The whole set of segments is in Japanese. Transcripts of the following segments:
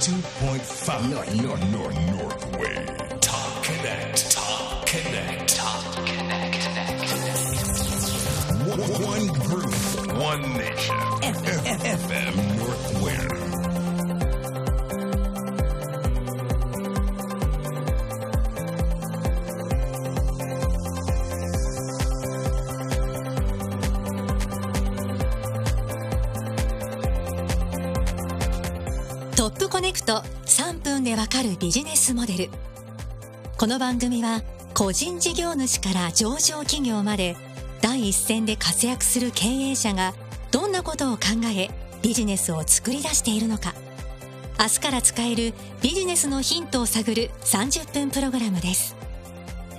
92.5 North, North, North, North Wave Top Connect Top Connect Top Connect One, one group One nation. FM North Wave ップコネクト3分でわかるビジネスモデル。この番組は個人事業主から上場企業まで第一線で活躍する経営者がどんなことを考えビジネスを作り出しているのか。明日から使えるビジネスのヒントを探る30分プログラムです。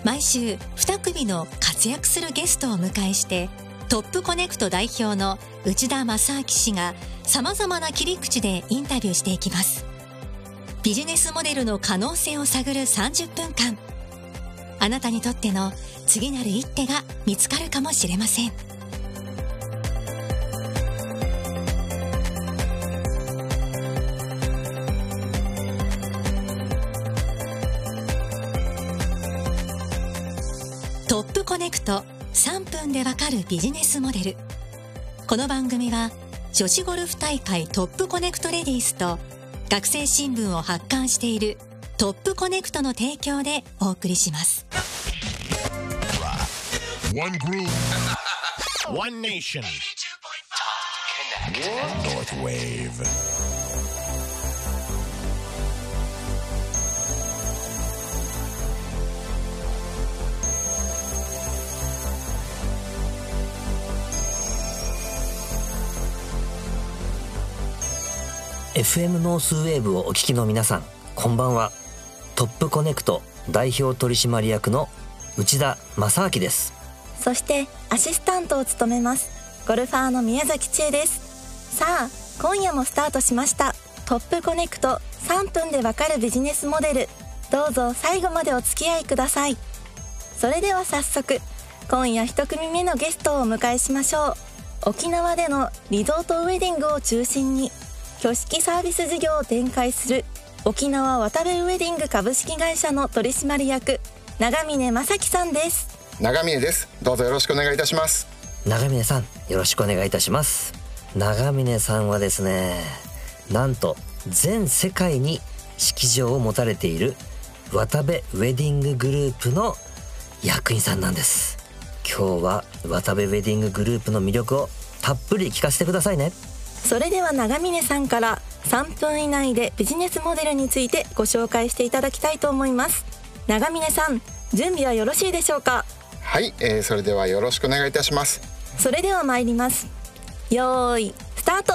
毎週2組の活躍するゲストをお迎えしてトップコネクト代表の内田正明氏が様々な切り口でインタビューしていきます。ビジネスモデルの可能性を探る30分間あなたにとっての次なる一手が見つかるかもしれません。トップコネクト3分でわかるビジネスモデル。この番組は女子ゴルフ大会トップコネクトレディースと学生新聞を発刊しているトップコネクトの提供でお送りします。One group. One nation. North Wave FM ノースウェーブをお聞きの皆さんこんばんは。トップコネクト代表取締役の内田正明です。そしてアシスタントを務めますゴルファーの宮崎千恵です。さあ今夜もスタートしました。トップコネクト3分でわかるビジネスモデル。どうぞ最後までお付き合いください。それでは早速今夜一組目のゲストをお迎えしましょう。沖縄でのリゾートウェディングを中心に挙式サービス事業を展開する沖縄渡部ウェディング株式会社の取締役長峰正樹さんです。長峰です。どうぞよろしくお願いいたします。長峰さんよろしくお願いいたします。長峰さんはですねなんと全世界に式場を持たれている渡部ウェディンググループの役員さんなんです。今日は渡部ウェディンググループの魅力をたっぷり聞かせてくださいねそれでは長峰さんから3分以内でビジネスモデルについてご紹介していただきたいと思います。長峰さん準備はよろしいでしょうか？はい、えー、それではよろしくお願いいたします、それでは参ります。よーいスタート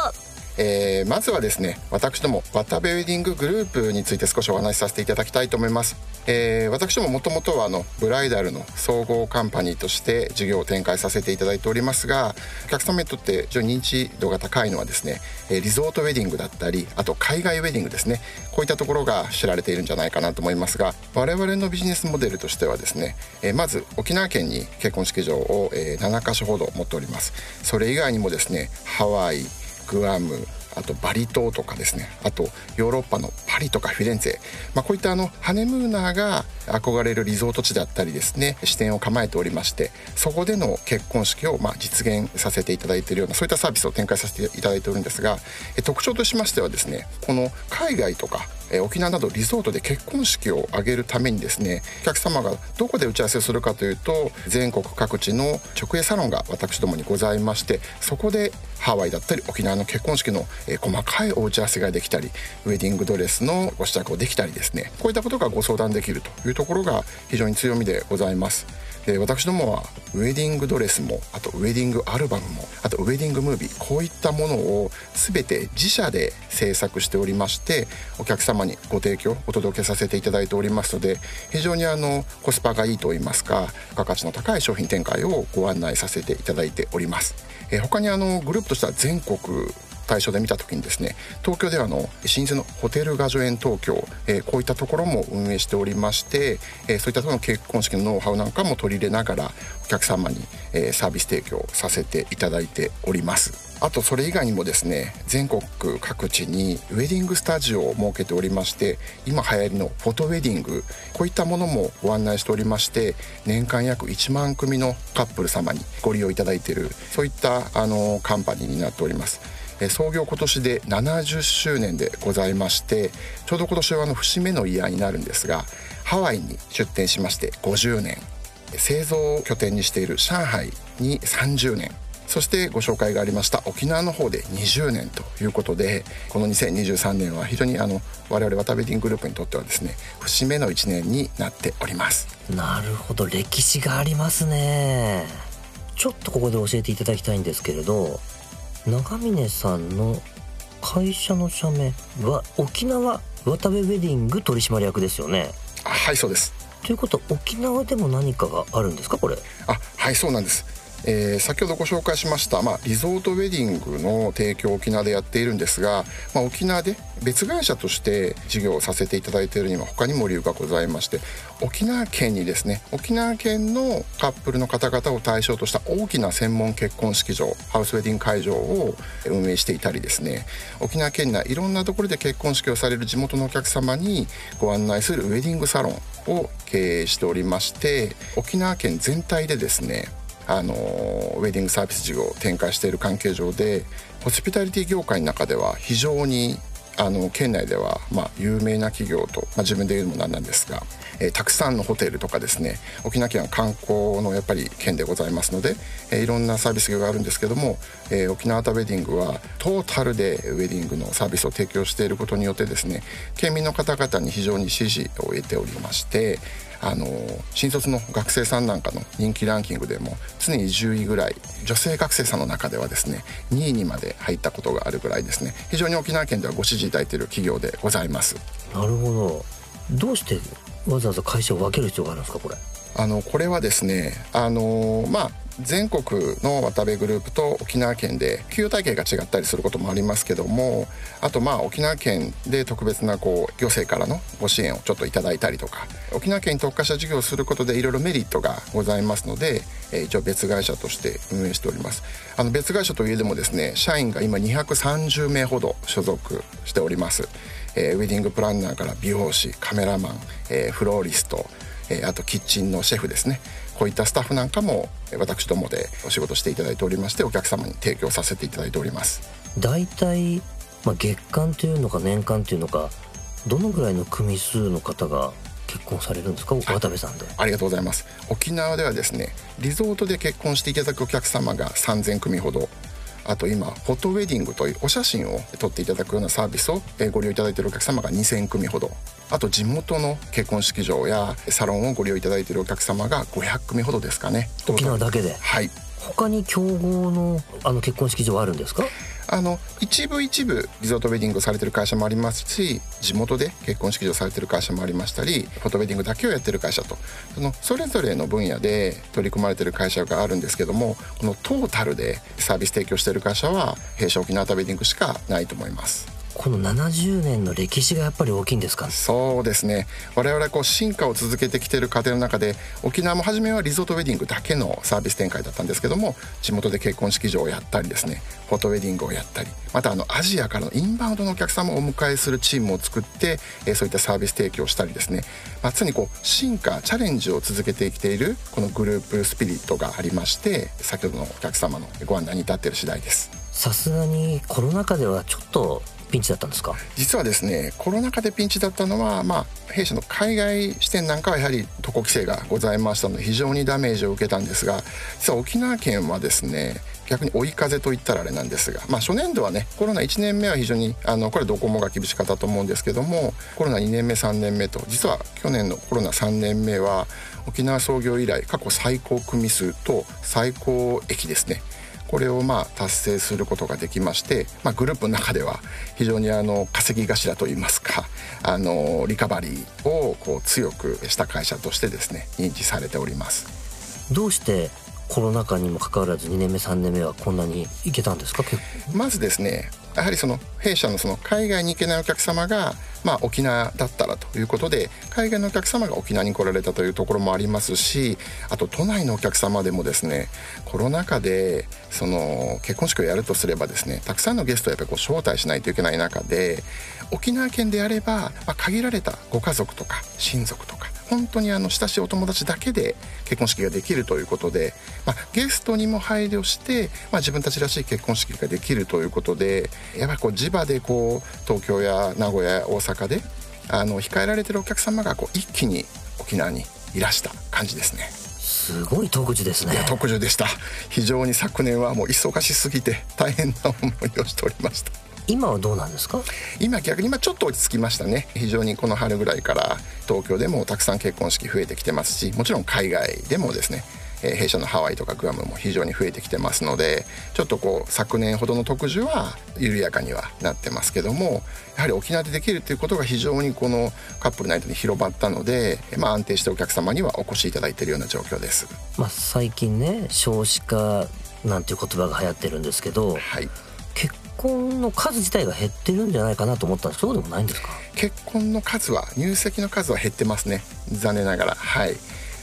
えー、まずはですね私ども渡部ウェディンググループについて少しお話しさせていただきたいと思います、えー、私どももともとはあのブライダルの総合カンパニーとして事業を展開させていただいておりますがお客様にとって非常に認知度が高いのはですねリゾートウェディングだったりあと海外ウェディングですね。こういったところが知られているんじゃないかなと思いますが我々のビジネスモデルとしてはですね、えーまず沖縄県に結婚式場を、え7カ所ほど持っております。それ以外にもですねハワイグアムあとバリ島とかですね。あとヨーロッパのパリとかフィレンツェ、まあ、こういったあのハネムーナーが憧れるリゾート地だったりですね支店を構えておりましてそこでの結婚式をま実現させていただいているようなそういったサービスを展開させていただいておるんですが特徴としましてはですねこの海外とかえー沖縄などリゾートで結婚式を挙げるためにですねお客様がどこで打ち合わせをするかというと全国各地の直営サロンが私どもにございましてそこでハワイだったり沖縄の結婚式のえー細かいお打ち合わせができたりウェディングドレスのご試着をできたりですねこういったことがご相談できるというところが非常に強みでございます。で私どもはウェディングドレスもあとウェディングアルバムもあとウェディングムービーこういったものを全て自社で制作しておりましてお客様様にご提供お届けさせていただいておりますので非常にあのコスパがいいといいますか付加価値の高い商品展開をご案内させていただいております。え他にあのグループとしては全国対象で見た時にですね東京ではの老舗のホテルガジョエン東京、えーこういったところも運営しておりまして、えーそういったところの結婚式のノウハウなんかも取り入れながらお客様に、えーサービス提供させていただいております。あとそれ以外にもですね全国各地にウェディングスタジオを設けておりまして今流行りのフォトウェディングこういったものもご案内しておりまして年間約1万組のカップル様にご利用いただいているそういったあのカンパニーになっております。創業今年で70周年でございましてちょうど今年はあの節目のイヤーになるんですがハワイに出店しまして50年。製造を拠点にしている上海に30年。そしてご紹介がありました沖縄の方で20年ということでこの2023年は非常にあの我々渡辺ディングループにとってはですね節目の1年になっております。なるほど。歴史がありますね。ちょっとここで教えていただきたいんですけれど長峰さんの会社の社名は沖縄渡部ウェディング取締役ですよね。あはいそうです。ということは沖縄でも何かがあるんですかこれ？あはいそうなんです、えー先ほどご紹介しました、まあ、リゾートウェディングの提供を沖縄でやっているんですが、まあ、沖縄で別会社として事業をさせていただいているには他にも理由がございまして沖縄県にですね沖縄県のカップルの方々を対象とした大きな専門結婚式場ハウスウェディング会場を運営していたりですね沖縄県内いろんなところで結婚式をされる地元のお客様にご案内するウェディングサロンを経営しておりまして沖縄県全体でですねあのウェディングサービス事業を展開している関係上でホスピタリティ業界の中では非常にあの県内ではまあ有名な企業と、まあ、自分で言うのもなんなんですが、えーたくさんのホテルとかですね沖縄県は観光のやっぱり県でございますので、えーいろんなサービス業があるんですけども、えー沖縄タウェディングはトータルでウェディングのサービスを提供していることによってですね県民の方々に非常に支持を得ておりましてあの新卒の学生さんなんかの人気ランキングでも常に10位ぐらい女性学生さんの中ではですね2位にまで入ったことがあるぐらいですね。非常に沖縄県ではご支持いただいている企業でございます。なるほど。どうしてわざわざ会社を分ける必要があるんですかこれ？あのこれはですねあのまあ全国の渡部グループと沖縄県で給与体系が違ったりすることもありますけどもあとまあ沖縄県で特別なこう行政からのご支援をちょっといただいたりとか沖縄県に特化した事業をすることでいろいろメリットがございますので、一応別会社として運営しております。あの別会社といえどもですね社員が今230名ほど所属しております、えーウェディングプランナーから美容師カメラマン、えーフローリストえーあとキッチンのシェフですね。こういったスタッフなんかもえー私どもでお仕事していただいておりましてお客様に提供させていただいております。大体、まあ、月間というのか年間というのかどのぐらいの組数の方が結婚されるんですか？渡部さんで。ありがとうございます。沖縄ではですねリゾートで結婚していただくお客様が3000組ほど。あと今フォトウェディングというお写真を撮っていただくようなサービスをえーご利用いただいているお客様が2000組ほどあと地元の結婚式場やサロンをご利用いただいているお客様が500組ほどですかね。沖縄だけで？はい。他に競合のあの結婚式場はあるんですか？あの一部一部リゾートウェディングをされてる会社もありますし地元で結婚式場されてる会社もありましたりフォトウェディングだけをやってる会社と。そのそれぞれの分野で取り組まれてる会社があるんですけどもこのトータルでサービス提供している会社は弊社沖縄タウェディングしかないと思います。この70年の歴史がやっぱり大きいんですか？そうですね。我々はこう進化を続けてきている過程の中で沖縄も初めはリゾートウェディングだけのサービス展開だったんですけども地元で結婚式場をやったりですねフォトウェディングをやったりまたあのアジアからのインバウンドのお客様をお迎えするチームを作って、えーそういったサービス提供をしたりですね、まあ、常にこう進化チャレンジを続けてきているこのグループスピリットがありまして先ほどのお客様のご案内に至っている次第です。さすがにコロナ禍ではちょっとピンチだったんですか？実はですねコロナ禍でピンチだったのは、まあ、弊社の海外支店なんかはやはり渡航規制がございましたので非常にダメージを受けたんですが実は沖縄県はですね逆に追い風と言ったらあれなんですが、まあ、初年度はねコロナ1年目は非常にあのこれどこもが厳しかったと思うんですけどもコロナ2年目3年目と実は去年のコロナ3年目は沖縄創業以来過去最高組数と最高益ですね。これをまあ達成することができまして、まあ、グループの中では非常にあの稼ぎ頭といいますかあのリカバリーをこう強くした会社としてですね認知されております。どうしてコロナ禍にもかかわらず2年目3年目はこんなにいけたんですか？まずですねやはりその弊社のその海外に行けないお客様が、まあ、沖縄だったらということで海外のお客様が沖縄に来られたというところもありますしあと都内のお客様でもですねコロナ禍でその結婚式をやるとすればですねたくさんのゲストをやっぱりこう招待しないといけない中で沖縄県であれば、まあ、限られたご家族とか親族とか本当にあの親しいお友達だけで結婚式ができるということで、まあ、ゲストにも配慮して、まあ、自分たちらしい結婚式ができるということでやっぱりこう地場でこう東京や名古屋大阪であの控えられてるお客様がこう一気に沖縄にいらした感じですね。すごい特需ですね。特需でした。非常に昨年はもう忙しすぎて大変な思いをしておりました今はどうなんですか？今逆に今ちょっと落ち着きましたね。非常にこの春ぐらいから東京でもたくさん結婚式増えてきてますしもちろん海外でもですねえー弊社のハワイとかグアムも非常に増えてきてますのでちょっとこう昨年ほどの特需は緩やかにはなってますけどもやはり沖縄でできるっていうことが非常にこのカップルナイトに広まったので、まあ、安定してお客様にはお越しいただいているような状況です。まあ最近ね少子化なんていう言葉が流行ってるんですけどはい。結婚の数自体が減ってるんじゃないかなと思ったんですそうでもないんですか？結婚の数は入籍の数は減ってますね。残念ながら。はい。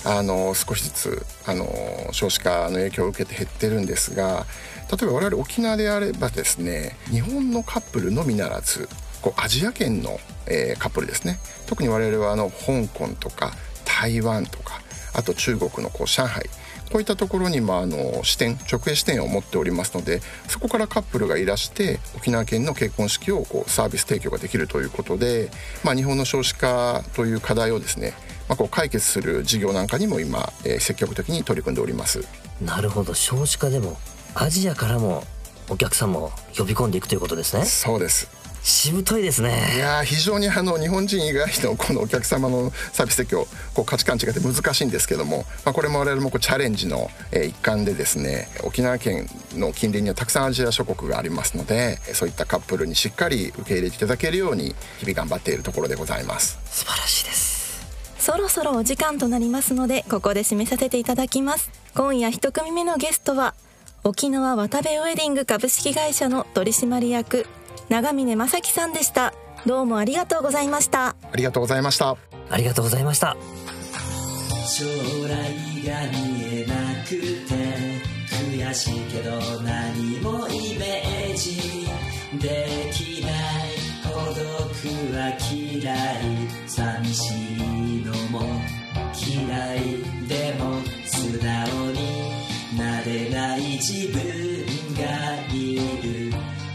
あの少しずつあの少子化の影響を受けて減ってるんですが例えば我々沖縄であればですね日本のカップルのみならずこうアジア圏の、えーカップルですね。特に我々はあの香港とか台湾とかあと中国のこう上海こういったところにもあの視点直営視点を持っておりますのでそこからカップルがいらして沖縄県の結婚式をこうサービス提供ができるということで、まあ、日本の少子化という課題をですね、まあ、こう解決する事業なんかにも今、えー積極的に取り組んでおります。なるほど。少子化でもアジアからもお客様を呼び込んでいくということですね。そうですしぶといですいねやー非常にあの日本人以外のこのお客様のサービス提供こう価値観違って難しいんですけども、まあ、これも我々もこうチャレンジのえー一環でですね沖縄県の近隣にはたくさんアジア諸国がありますのでそういったカップルにしっかり受け入れていただけるように日々頑張っているところでございます。素晴らしいです。そろそろお時間となりますのでここで締めさせていただきます。今夜一組目のゲストは沖縄渡部ウェディング株式会社の取締役長峰正樹さんでした。どうもありがとうございました。ありがとうございました。ありがとうございました。将来が見えなくて悔しいけど何もイメージ。できない孤独は嫌い。寂しいのも嫌いでも素直になれない自分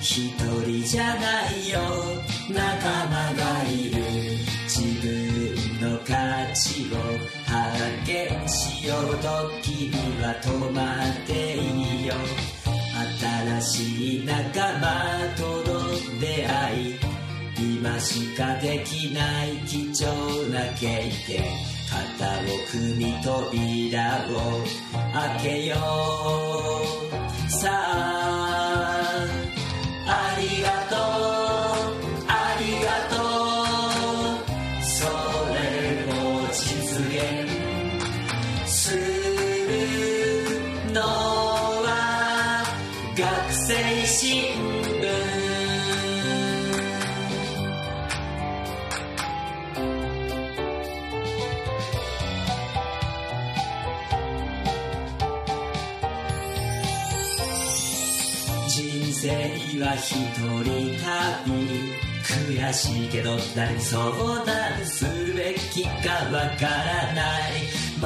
一人じゃないよ。仲間がいる。自分の価値を発見しようと君は止まっていいよ。新しい仲間との出会い。今しかできない貴重な経験。肩を組み扉を開けよう。さあ。は一人旅悔しいけど誰に相談すべきかわからない。迷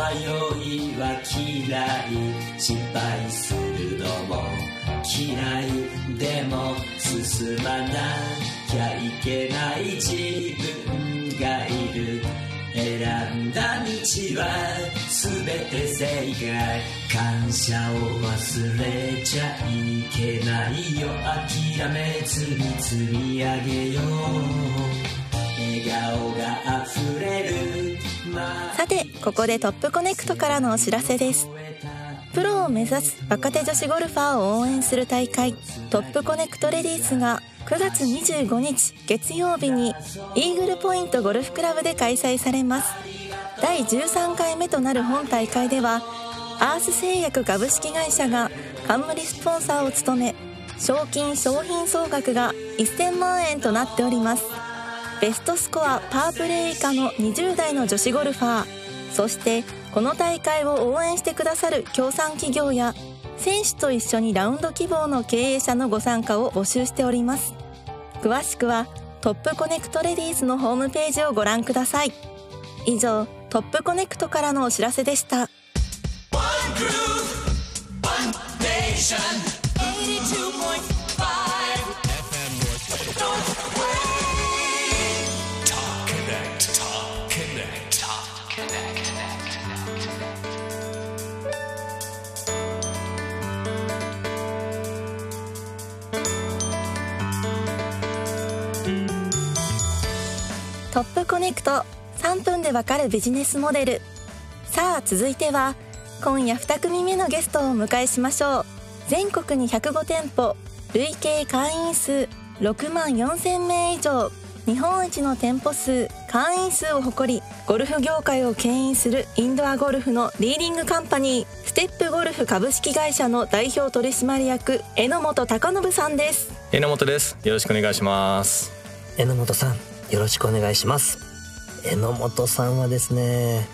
いは嫌い。失敗するのも嫌いでも進まなきゃいけない自分がいる。選んだ道は全て正解。感謝を忘れちゃいけないよ。諦めずに積み上げよう。笑顔が溢れるさてここでトップコネクトからのお知らせです。プロを目指す若手女子ゴルファーを応援する大会トップコネクトレディースが9月25日月曜日にイーグルポイントゴルフクラブで開催されます。第13回目となる本大会ではアース製薬株式会社が冠スポンサーを務め賞金商品総額が1000万円となっております。ベストスコアパープレー以下の20代の女子ゴルファーそしてこの大会を応援してくださる協賛企業や選手と一緒にラウンド希望の経営者のご参加を募集しております。詳しくはトップコネクトレディースのホームページをご覧ください。以上トップコネクトからのお知らせでした。Top トップコネクト3分でわかるビジネスモデル。さあ続いては今夜2組目のゲストをお迎えしましょう。全国に105店舗累計会員数6万4000名以上。日本一の店舗数会員数を誇りゴルフ業界を牽引するインドアゴルフのリーディングカンパニー。ステップゴルフ株式会社の代表取締役榎本隆信さんです。榎本です。よろしくお願いします。榎本さんよろしくお願いします。榎本さんはですね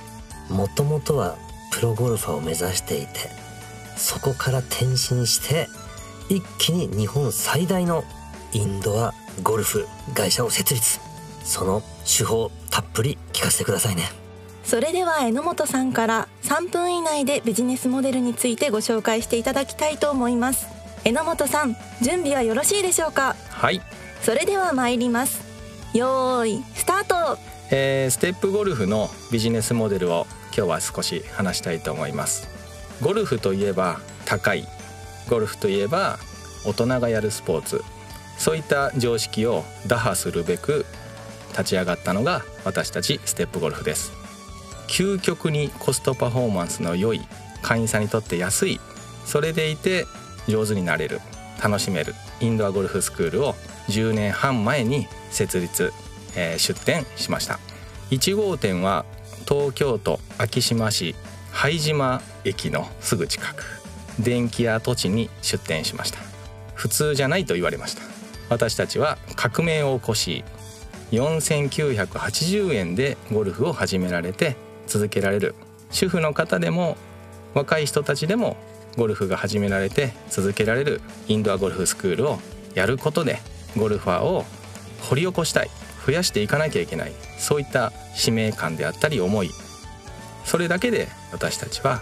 もともとはプロゴルファーを目指していてそこから転身して一気に日本最大のインドアゴルフ会社を設立。その手法たっぷり聞かせてくださいね。それでは榎本さんから3分以内でビジネスモデルについてご紹介していただきたいと思います。榎本さん準備はよろしいでしょうか？はい、それでは参りますよーいスタート。えーステップゴルフのビジネスモデルを今日は少し話したいと思います。ゴルフといえば高い。ゴルフといえば大人がやるスポーツ。そういった常識を打破するべく立ち上がったのが私たちステップゴルフです。究極にコストパフォーマンスの良い会員さんにとって安い。それでいて上手になれる。楽しめる。インドアゴルフスクールを10年半前に設立、えー出店しました。1号店は東京都昭島市拝島駅のすぐ近く。電気屋跡地に出店しました。普通じゃないと言われました。私たちは革命を起こし4980円でゴルフを始められて続けられる。主婦の方でも若い人たちでもゴルフが始められて続けられる。インドアゴルフスクールをやることでゴルファーを掘り起こしたい。増やしていかなきゃいけない。そういった使命感であったり思い。それだけで私たちは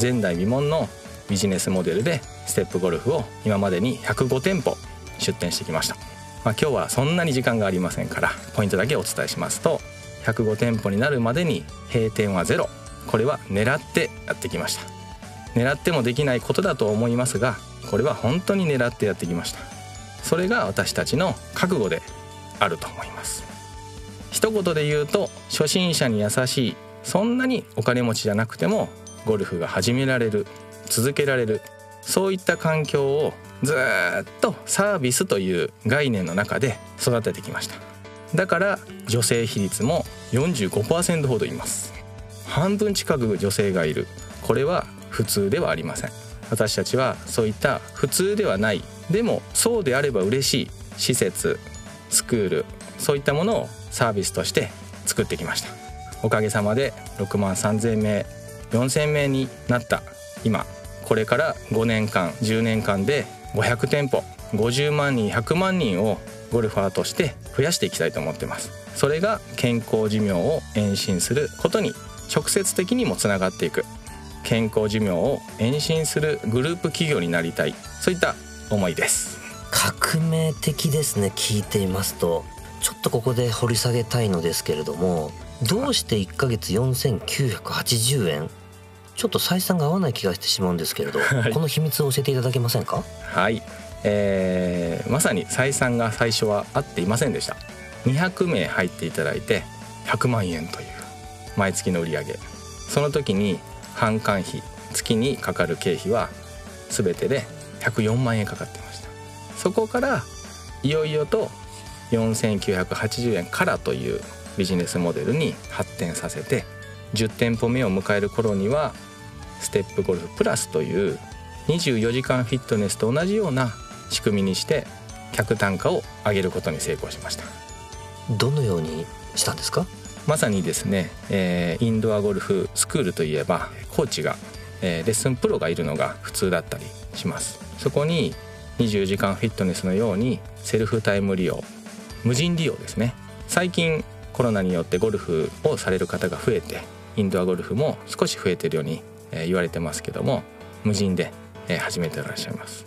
前代未聞のビジネスモデルでステップゴルフを今までに105店舗出店してきました、まあ、今日はそんなに時間がありませんからポイントだけお伝えしますと105店舗になるまでに閉店はゼロ。これは狙ってやってきました。狙ってもできないことだと思いますがこれは本当に狙ってやってきました。それが私たちの覚悟であると思います。一言で言うと初心者に優しいそんなにお金持ちじゃなくてもゴルフが始められる続けられるそういった環境をずっとサービスという概念の中で育ててきました。だから女性比率も45%ほどいます。半分近く女性がいる。これは普通ではありません。私たちはそういった普通ではないでもそうであれば嬉しい施設スクールそういったものをサービスとして作ってきました。おかげさまで6万3,000名4,000名になった今。これから5年間10年間で500店舗50万人100万人をゴルファーとして増やしていきたいと思ってます。それが健康寿命を延伸することに直接的にもつながっていく。健康寿命を延伸するグループ企業になりたい。そういった思いです。革命的ですね聞いていますと。ちょっとここで掘り下げたいのですけれどもどうして1ヶ月4980円？ちょっと採算が合わない気がしてしまうんですけれど、はい。この秘密を教えていただけませんか？はい、えーまさに採算が最初は合っていませんでした。200名入っていただいて100万円という毎月の売り上げ。その時に販管費月にかかる経費は全てで104万円かかってました。そこからいよいよと4980円からというビジネスモデルに発展させて10店舗目を迎える頃にはステップゴルフプラスという24時間フィットネスと同じような仕組みにして客単価を上げることに成功しました。どのようにしたんですか？まさにですね、えーインドアゴルフスクールといえばコーチが、えーレッスンプロがいるのが普通だったりしますそこに24時間フィットネスのようにセルフタイム利用無人利用ですね。最近コロナによってゴルフをされる方が増えてインドアゴルフも少し増えてるように、えー言われてますけども無人で、えー始めていらっしゃいます。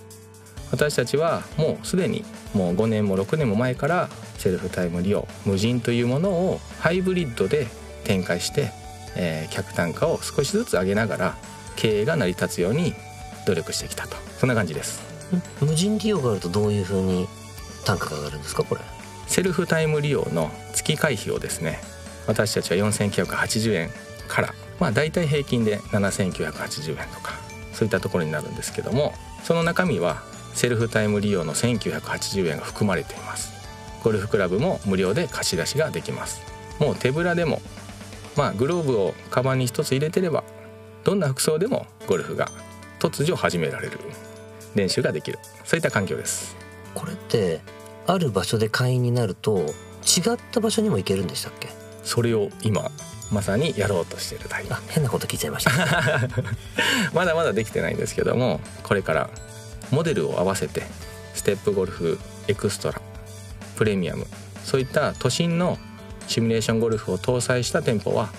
私たちはもうすでにもう5年も6年も前からセルフタイム利用無人というものをハイブリッドで展開して、えー客単価を少しずつ上げながら経営が成り立つように努力してきたと。そんな感じです。ん無人利用があるとどういうふうに単価が上がるんですかこれ？セルフタイム利用の月会費をですね私たちは4980円からまあ大体平均で7980円とかそういったところになるんですけどもその中身はセルフタイム利用の1980円が含まれています。ゴルフクラブも無料で貸し出しができます。もう手ぶらでもまあグローブをカバンに一つ入れてればどんな服装でもゴルフが突如始められる練習ができる。そういった環境です。これってある場所で会員になると違った場所にも行けるんでしたっけ？それを今まさにやろうとしているタイあ変なこと聞いちゃいました。まだまだできてないんですけどもこれからモデルを合わせてステップゴルフエクストラプレミアムそういった都心のシミュレーションゴルフを搭載した店舗は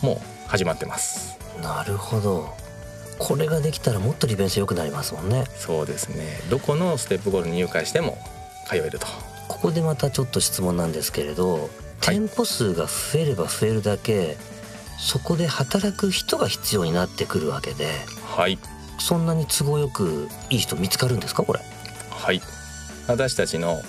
もう始まってます。なるほどこれができたらもっと利便性良くなりますもんね。そうですね。どこのステップゴルフに入会しても通えると。ここでまたちょっと質問なんですけれど、店舗数が増えれば増えるだけそこで働く人が必要になってくるわけではい。そんなに都合よくいい人見つかるんですかこれ？はい。私たちの、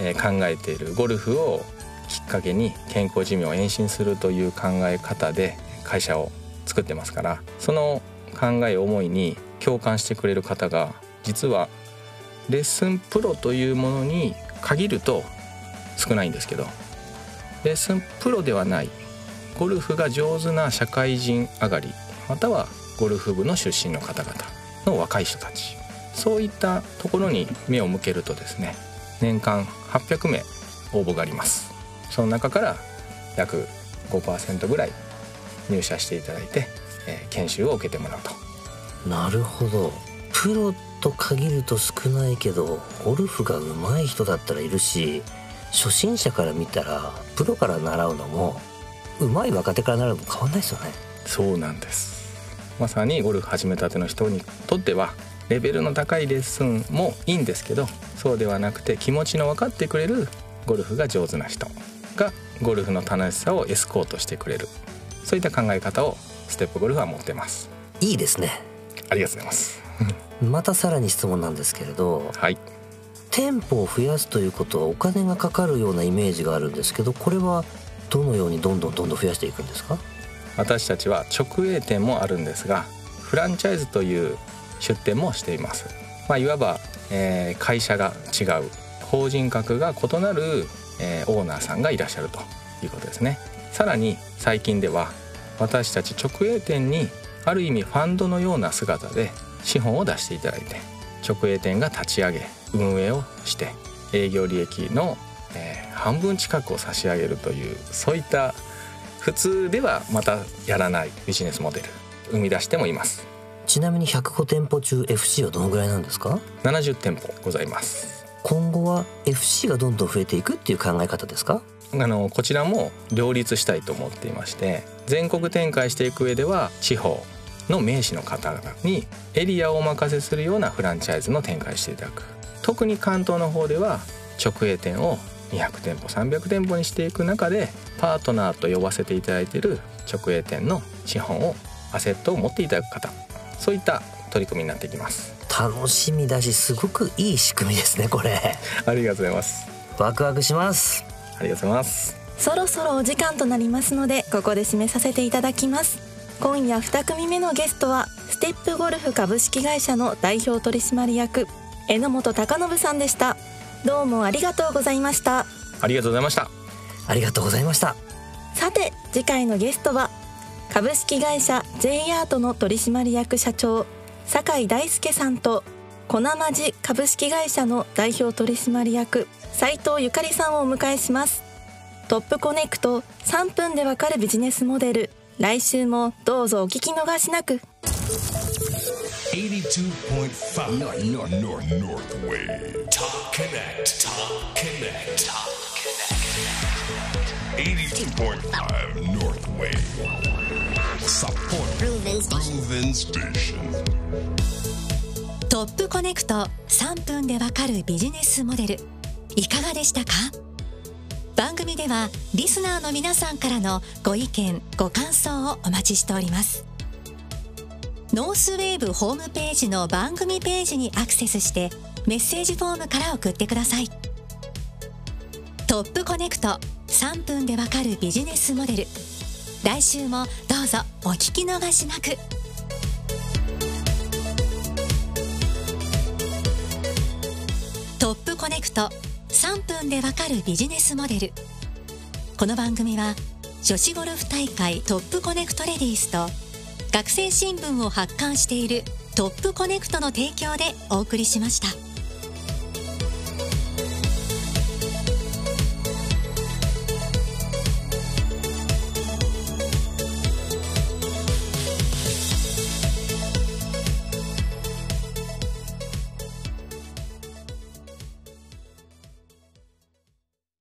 えー考えているゴルフをきっかけに健康寿命を延伸するという考え方で会社を作ってますからその考え思いに共感してくれる方が実はレッスンプロというものに限ると少ないんですけどレッスンプロではない。ゴルフが上手な社会人上がりまたはゴルフ部の出身の方々の若い人たち。そういったところに目を向けるとですね年間800名応募があります。その中から約5%ぐらい入社していただいて、えー研修を受けてもらうと。なるほど。プロと限ると少ないけどゴルフが上手い人だったらいるし初心者から見たらプロから習うのも上手い若手から習うのも変わんないですよね。そうなんです。まさにゴルフ始めたての人にとってはレベルの高いレッスンもいいんですけどそうではなくて気持ちの分かってくれるゴルフが上手な人がゴルフの楽しさをエスコートしてくれる。そういった考え方をステップゴルフは持ってます。いいですね。ありがとうございます。またさらに質問なんですけれどはい。店舗を増やすということはお金がかかるようなイメージがあるんですけどこれはどのようにどんどんどんどん増やしていくんですか？私たちは直営店もあるんですがフランチャイズという出店もしています、まあ、いわば、えー会社が違う法人格が異なる、えーオーナーさんがいらっしゃるということですね。さらに最近では私たち直営店にある意味ファンドのような姿で資本を出していただいて直営店が立ち上げ運営をして営業利益の、えー半分近くを差し上げるというそういった普通ではまたやらないビジネスモデル生み出してもいます。ちなみに105店舗中 FC はどのぐらいなんですか？70店舗ございます。今後は FC がどんどん増えていくっていう考え方ですか？あのこちらも両立したいと思っていまして全国展開していく上では地方の名士の方々にエリアをお任せするようなフランチャイズの展開していただく。特に関東の方では直営店を200店舗300店舗にしていく中でパートナーと呼ばせていただいている直営店の資本をアセットを持っていただく方。そういった取り組みになっていきます。楽しみだしすごくいい仕組みですねこれ。ありがとうございます。ワクワクしますありがとうございます。そろそろお時間となりますのでここで締めさせていただきます。今夜2組目のゲストはステップゴルフ株式会社の代表取締役榎本貴信さんでした。どうもありがとうございました。ありがとうございました。ありがとうございました。さて次回のゲストは株式会社 J アートの取締役社長酒井大輔さんとコナマ株式会社の代表取締役斉藤ゆかりさんをお迎えします。トップコネクト3分でわかるビジネスモデル。来週もどうぞお聞き逃しなく。82.5 Northwave Support Proven ニングトップコネクト3分でわかるビジネスモデル。いかがでしたか？番組ではリスナーの皆さんからのご意見ご感想をお待ちしております。ノースウェーブホームページの番組ページにアクセスしてメッセージフォームから送ってください。トップコネクト3分でわかるビジネスモデル。来週もどうぞお聞き逃しなく。コネクト3分でわかるビジネスモデルこの番組は女子ゴルフ大会トップコネクトレディースと学生新聞を発刊しているトップコネクトの提供でお送りしました。